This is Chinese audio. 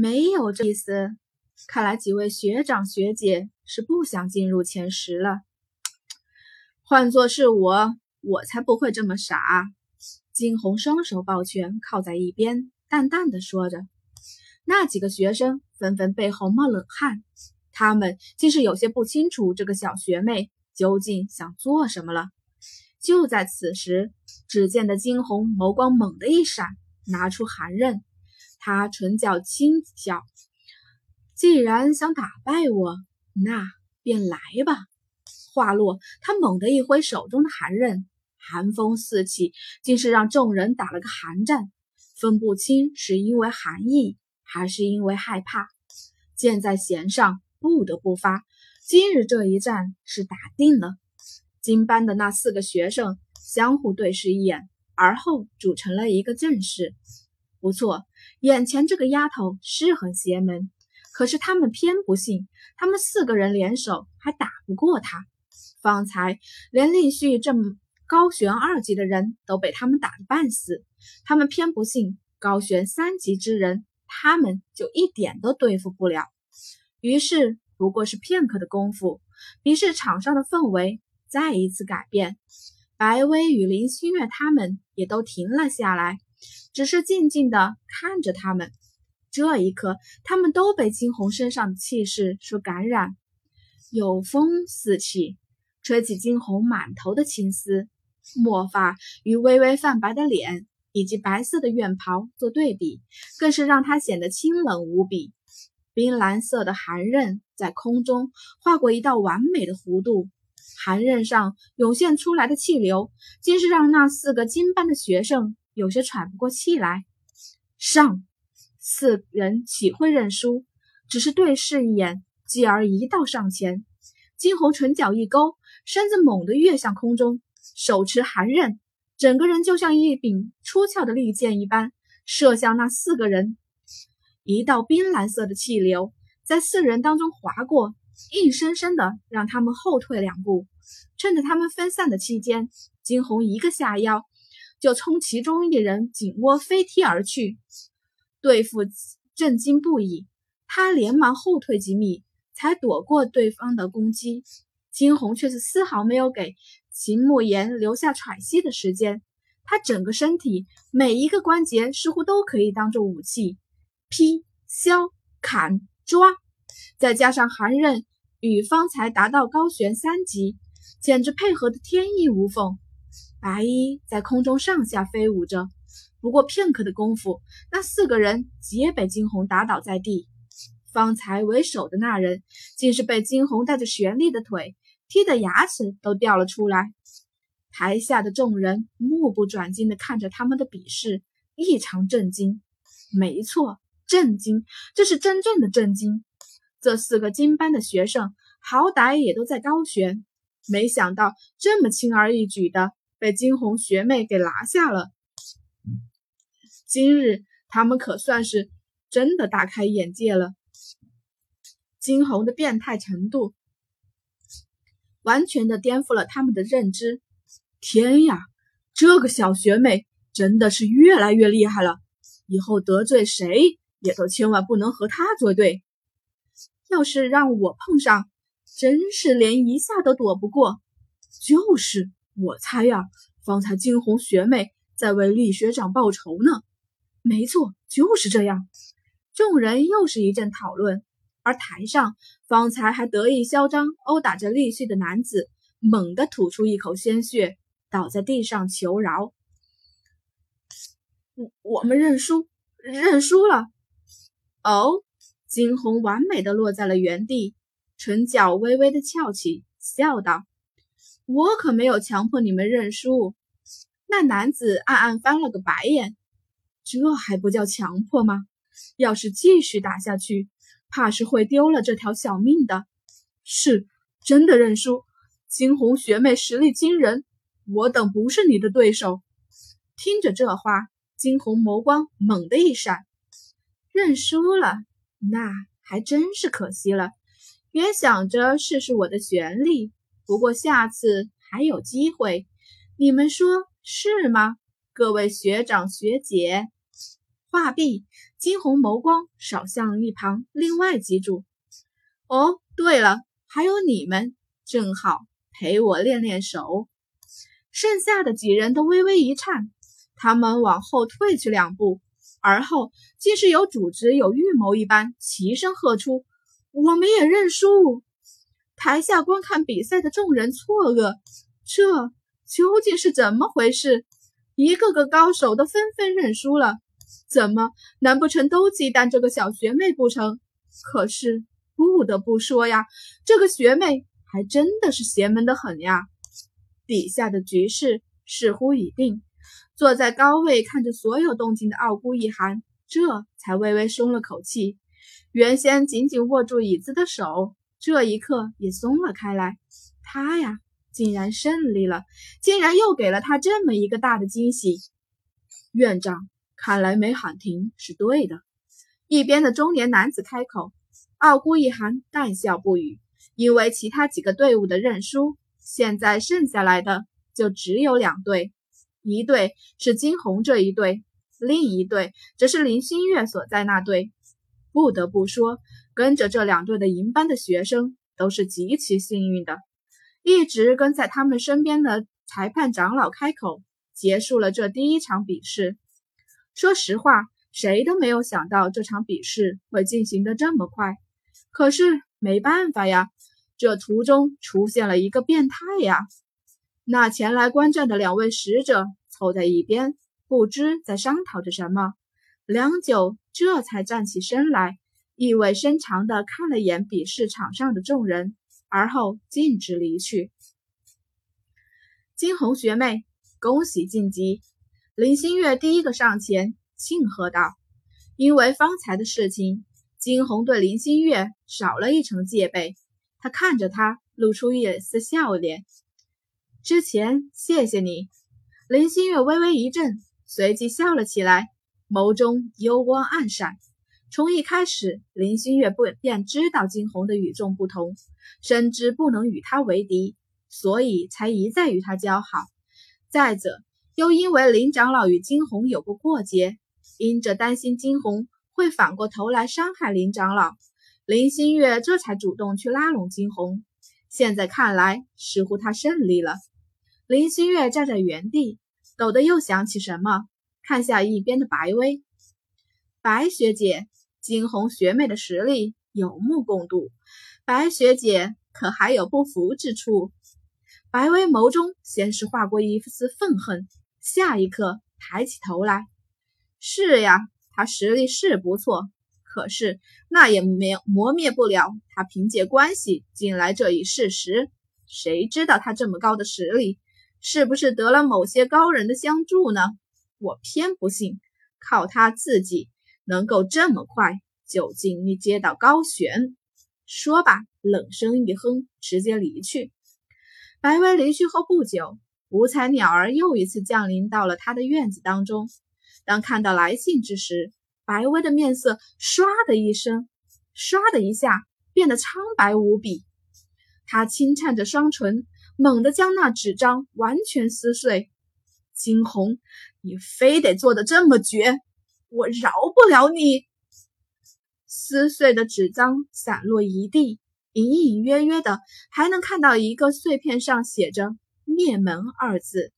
没有这意思。看来几位学长学姐是不想进入前十了。换做是我，我才不会这么傻。金红双手抱拳靠在一边，淡淡的说着。那几个学生纷纷背后冒冷汗，他们竟是有些不清楚这个小学妹究竟想做什么了。就在此时，只见得金红眸光猛地一闪，拿出寒刃。他唇角轻笑：“既然想打败我，那便来吧。”话落，他猛地一挥手中的寒刃，寒风四起，竟是让众人打了个寒战，分不清是因为寒意。还是因为害怕，箭在弦上，不得不发。今日这一战是打定了。金班的那四个学生相互对视一眼，而后组成了一个阵势。不错，眼前这个丫头是很邪门，可是他们偏不信，他们四个人联手还打不过她。方才连厉旭这么高悬二级的人都被他们打得半死，他们偏不信高悬三级之人。他们就一点都对付不了。于是，不过是片刻的功夫，比试场上的氛围再一次改变。白薇与林心月他们也都停了下来，只是静静的看着他们。这一刻，他们都被金红身上的气势所感染。有风四起，吹起金红满头的青丝，墨发与微微泛白的脸。以及白色的院袍做对比，更是让他显得清冷无比。冰蓝色的寒刃在空中划过一道完美的弧度，寒刃上涌现出来的气流，竟是让那四个金班的学生有些喘不过气来。上，四人岂会认输？只是对视一眼，继而一道上前。金红唇角一勾，身子猛地跃向空中，手持寒刃。整个人就像一柄出鞘的利剑一般，射向那四个人。一道冰蓝色的气流在四人当中划过，硬生生的让他们后退两步。趁着他们分散的期间，金红一个下腰，就冲其中一人颈窝飞踢而去。对付震惊不已，他连忙后退几米，才躲过对方的攻击。金红却是丝毫没有给。秦慕言留下喘息的时间，他整个身体每一个关节似乎都可以当做武器，劈、削、砍、抓，再加上寒刃与方才达到高悬三级，简直配合的天衣无缝。白衣在空中上下飞舞着，不过片刻的功夫，那四个人皆被金红打倒在地。方才为首的那人，竟是被金红带着旋利的腿。踢得牙齿都掉了出来，台下的众人目不转睛地看着他们的比试，异常震惊。没错，震惊，这是真正的震惊。这四个金班的学生，好歹也都在高悬，没想到这么轻而易举的被金红学妹给拿下了。今日他们可算是真的大开眼界了。金红的变态程度。完全的颠覆了他们的认知。天呀，这个小学妹真的是越来越厉害了！以后得罪谁也都千万不能和她作对。要是让我碰上，真是连一下都躲不过。就是，我猜呀，方才惊鸿学妹在为厉学长报仇呢。没错，就是这样。众人又是一阵讨论。而台上方才还得意嚣张殴打着厉旭的男子，猛地吐出一口鲜血，倒在地上求饶：“我我们认输，认输了。”哦，惊鸿完美的落在了原地，唇角微微的翘起，笑道：“我可没有强迫你们认输。”那男子暗暗翻了个白眼：“这还不叫强迫吗？要是继续打下去……”怕是会丢了这条小命的，是真的认输。惊鸿学妹实力惊人，我等不是你的对手。听着这话，惊鸿眸光猛地一闪，认输了，那还真是可惜了。原想着试试我的玄力，不过下次还有机会，你们说是吗？各位学长学姐。话毕，惊鸿眸光扫向一旁另外几组。哦，对了，还有你们，正好陪我练练手。剩下的几人都微微一颤，他们往后退去两步，而后竟是有组织、有预谋一般，齐声喝出：“我们也认输！”台下观看比赛的众人错愕，这究竟是怎么回事？一个个高手都纷纷认输了。怎么？难不成都忌惮这个小学妹不成？可是不得不说呀，这个学妹还真的是邪门的很呀。底下的局势似乎已定，坐在高位看着所有动静的傲孤一寒，这才微微松了口气。原先紧紧握住椅子的手，这一刻也松了开来。他呀。竟然胜利了！竟然又给了他这么一个大的惊喜。院长，看来没喊停是对的。一边的中年男子开口，傲孤一寒淡笑不语，因为其他几个队伍的认输，现在剩下来的就只有两队，一队是金红这一队，另一队则是林心月所在那队。不得不说，跟着这两队的银班的学生都是极其幸运的。一直跟在他们身边的裁判长老开口，结束了这第一场比试。说实话，谁都没有想到这场比试会进行的这么快。可是没办法呀，这途中出现了一个变态呀！那前来观战的两位使者凑在一边，不知在商讨着什么。良久，这才站起身来，意味深长地看了眼比试场上的众人。而后径直离去。金红学妹，恭喜晋级！林心月第一个上前庆贺道：“因为方才的事情，金红对林心月少了一层戒备。他看着她，露出一丝笑脸。之前谢谢你。”林心月微微一震，随即笑了起来，眸中幽光暗闪。从一开始，林心月不便知道金红的与众不同，深知不能与他为敌，所以才一再与他交好。再者，又因为林长老与金红有过过节，因着担心金红会反过头来伤害林长老，林心月这才主动去拉拢金红。现在看来，似乎他胜利了。林心月站在原地，陡的又想起什么，看向一边的白薇，白学姐。金红学妹的实力有目共睹，白学姐可还有不服之处？白薇眸中先是划过一丝愤恨，下一刻抬起头来：“是呀，她实力是不错，可是那也没磨灭不了她凭借关系进来这一事实。谁知道她这么高的实力，是不是得了某些高人的相助呢？我偏不信，靠她自己。”能够这么快就进一接到高悬，说罢，冷声一哼，直接离去。白薇离去后不久，五彩鸟儿又一次降临到了他的院子当中。当看到来信之时，白薇的面色唰的一声，唰的一下变得苍白无比。他轻颤着双唇，猛地将那纸张完全撕碎。惊鸿，你非得做的这么绝？我饶不了你！撕碎的纸张散落一地，隐隐约约的还能看到一个碎片上写着“灭门”二字。